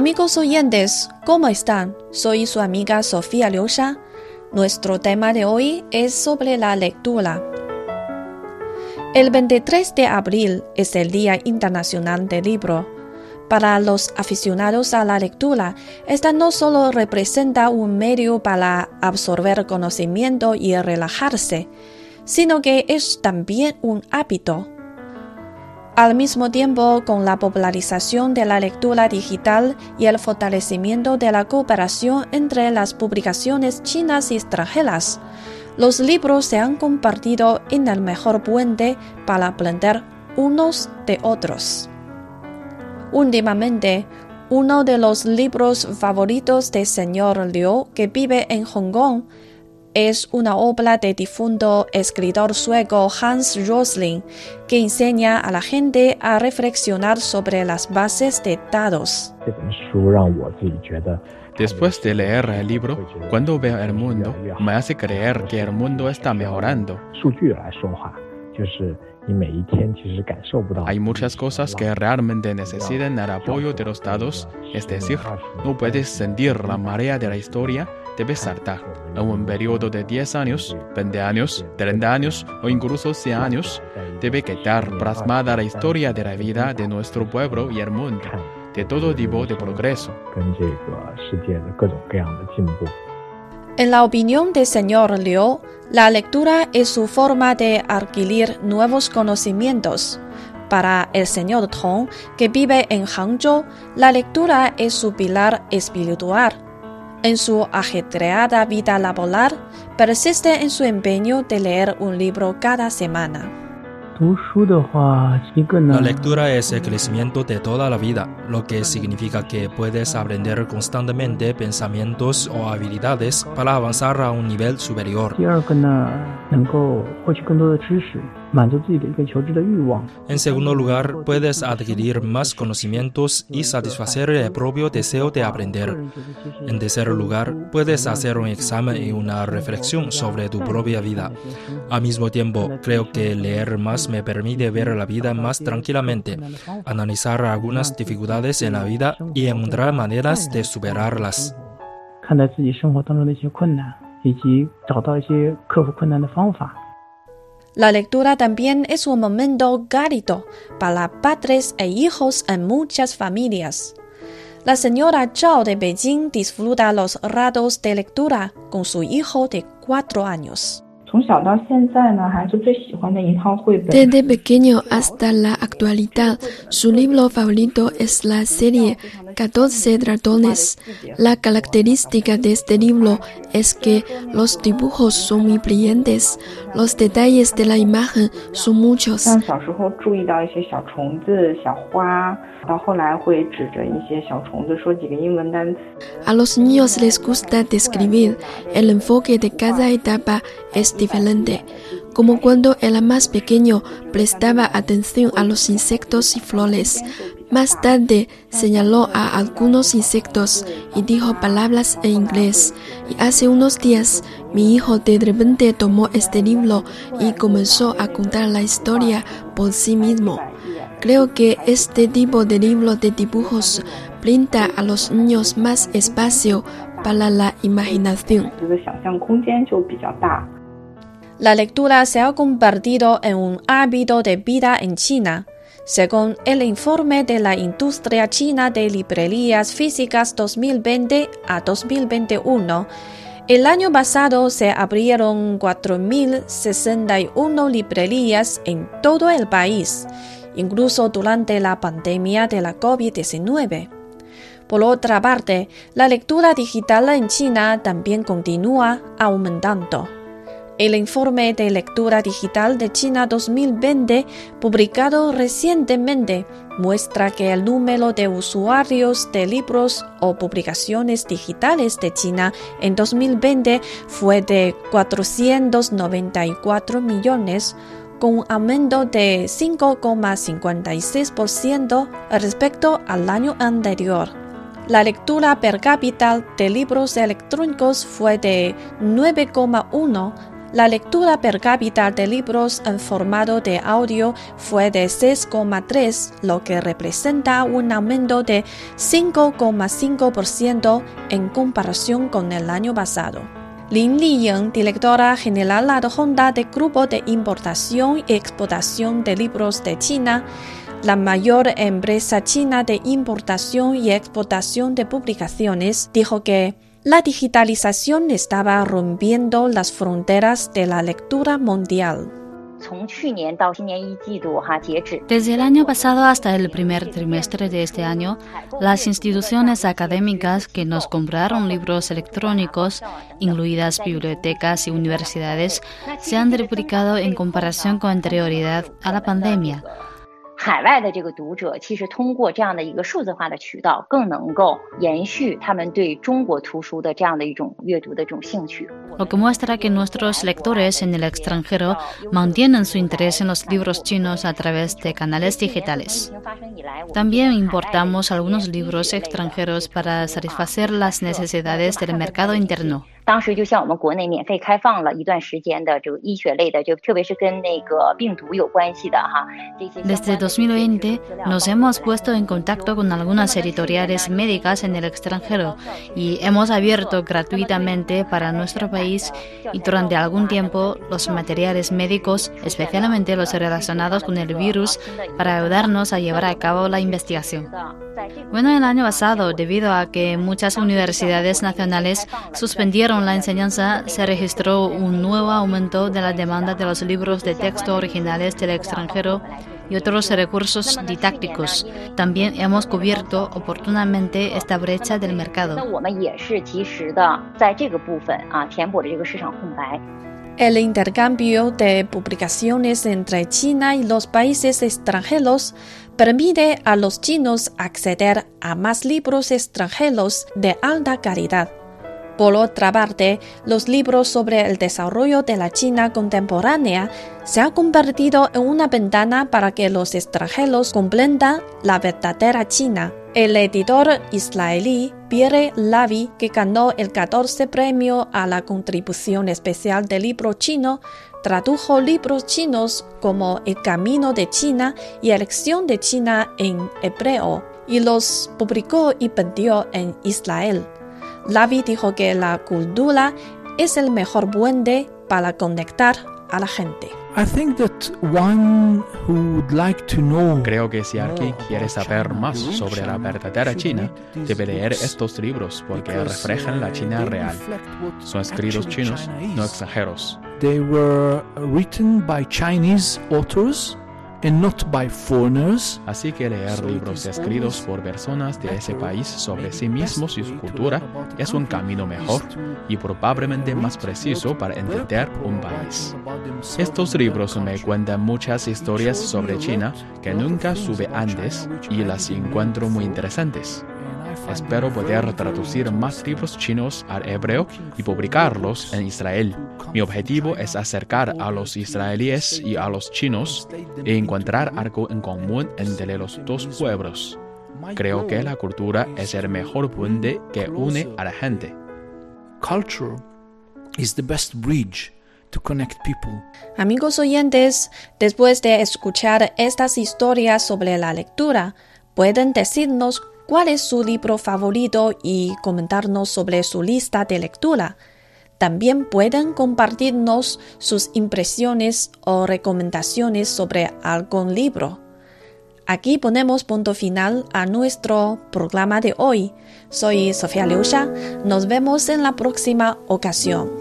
Amigos oyentes, ¿cómo están? Soy su amiga Sofía Liusha. Nuestro tema de hoy es sobre la lectura. El 23 de abril es el Día Internacional del Libro. Para los aficionados a la lectura, esta no solo representa un medio para absorber conocimiento y relajarse, sino que es también un hábito al mismo tiempo, con la popularización de la lectura digital y el fortalecimiento de la cooperación entre las publicaciones chinas y extranjeras, los libros se han compartido en el mejor puente para aprender unos de otros. Últimamente, uno de los libros favoritos del señor Liu, que vive en Hong Kong, es una obra del difunto escritor sueco Hans Rosling que enseña a la gente a reflexionar sobre las bases de datos. Después de leer el libro, cuando veo el mundo, me hace creer que el mundo está mejorando. Hay muchas cosas que realmente necesitan el apoyo de los datos, es decir, no puedes sentir la marea de la historia, debes saltar. En un periodo de 10 años, 20 años, 30 años o incluso 100 años, debe quedar plasmada la historia de la vida de nuestro pueblo y el mundo, de todo tipo de progreso. En la opinión del señor Liu, la lectura es su forma de adquirir nuevos conocimientos. Para el señor Tong, que vive en Hangzhou, la lectura es su pilar espiritual. En su ajetreada vida laboral, persiste en su empeño de leer un libro cada semana. La lectura es el crecimiento de toda la vida, lo que significa que puedes aprender constantemente pensamientos o habilidades para avanzar a un nivel superior. En segundo lugar, puedes adquirir más conocimientos y satisfacer el propio deseo de aprender. En tercer lugar, puedes hacer un examen y una reflexión sobre tu propia vida. Al mismo tiempo, creo que leer más me permite ver la vida más tranquilamente, analizar algunas dificultades en la vida y encontrar maneras de superarlas. La lectura también es un momento cálido para padres e hijos en muchas familias. La señora Zhao de Beijing disfruta los ratos de lectura con su hijo de cuatro años. Desde pequeño hasta la actualidad, su libro favorito es la serie 14 ratones. La característica de este libro es que los dibujos son muy brillantes, los detalles de la imagen son muchos. A los niños les gusta describir, el enfoque de cada etapa es diferente, como cuando era más pequeño prestaba atención a los insectos y flores. Más tarde señaló a algunos insectos y dijo palabras en inglés. Y hace unos días mi hijo de repente tomó este libro y comenzó a contar la historia por sí mismo. Creo que este tipo de libro de dibujos brinda a los niños más espacio para la imaginación. La lectura se ha convertido en un hábito de vida en China. Según el informe de la industria china de librerías físicas 2020 a 2021, el año pasado se abrieron 4.061 librerías en todo el país incluso durante la pandemia de la COVID-19. Por otra parte, la lectura digital en China también continúa aumentando. El informe de lectura digital de China 2020, publicado recientemente, muestra que el número de usuarios de libros o publicaciones digitales de China en 2020 fue de 494 millones, con un aumento de 5,56% respecto al año anterior. La lectura per cápita de libros electrónicos fue de 9,1, la lectura per cápita de libros en formato de audio fue de 6,3, lo que representa un aumento de 5,5% en comparación con el año pasado. Lin Liying, directora general adjunta del Grupo de Importación y Exportación de Libros de China, la mayor empresa china de importación y exportación de publicaciones, dijo que la digitalización estaba rompiendo las fronteras de la lectura mundial. Desde el año pasado hasta el primer trimestre de este año, las instituciones académicas que nos compraron libros electrónicos, incluidas bibliotecas y universidades, se han triplicado en comparación con anterioridad a la pandemia. Lo que muestra que nuestros lectores en el extranjero mantienen su interés en los libros chinos a través de canales digitales. También importamos algunos libros extranjeros para satisfacer las necesidades del mercado interno. Desde 2020 nos hemos puesto en contacto con algunas editoriales médicas en el extranjero y hemos abierto gratuitamente para nuestro país y durante algún tiempo los materiales médicos, especialmente los relacionados con el virus, para ayudarnos a llevar a cabo la investigación. Bueno, el año pasado, debido a que muchas universidades nacionales suspendieron la enseñanza, se registró un nuevo aumento de la demanda de los libros de texto originales del extranjero y otros recursos didácticos. También hemos cubierto oportunamente esta brecha del mercado. El intercambio de publicaciones entre China y los países extranjeros permite a los chinos acceder a más libros extranjeros de alta calidad. Por otra parte, los libros sobre el desarrollo de la China contemporánea se han convertido en una ventana para que los extranjeros comprendan la verdadera China. El editor israelí Pierre Lavi, que ganó el 14 premio a la contribución especial del libro chino, tradujo libros chinos como El Camino de China y Elección de China en hebreo y los publicó y vendió en Israel. Lavi dijo que la cultura es el mejor puente para conectar a la gente. Creo que si alguien quiere saber más sobre la verdadera China, debe leer estos libros porque reflejan la China real. Son escritos chinos, no extranjeros. They were written by Chinese authors Así que leer libros escritos por personas de ese país sobre sí mismos y su cultura es un camino mejor y probablemente más preciso para entender un país. Estos libros me cuentan muchas historias sobre China que nunca sube antes y las encuentro muy interesantes. Espero poder traducir más libros chinos al hebreo y publicarlos en Israel. Mi objetivo es acercar a los israelíes y a los chinos e encontrar algo en común entre los dos pueblos. Creo que la cultura es el mejor puente que une a la gente. Culture is the best bridge to connect people. Amigos oyentes, después de escuchar estas historias sobre la lectura, pueden decirnos cuál es su libro favorito y comentarnos sobre su lista de lectura. También pueden compartirnos sus impresiones o recomendaciones sobre algún libro. Aquí ponemos punto final a nuestro programa de hoy. Soy Sofía Liusha. Nos vemos en la próxima ocasión.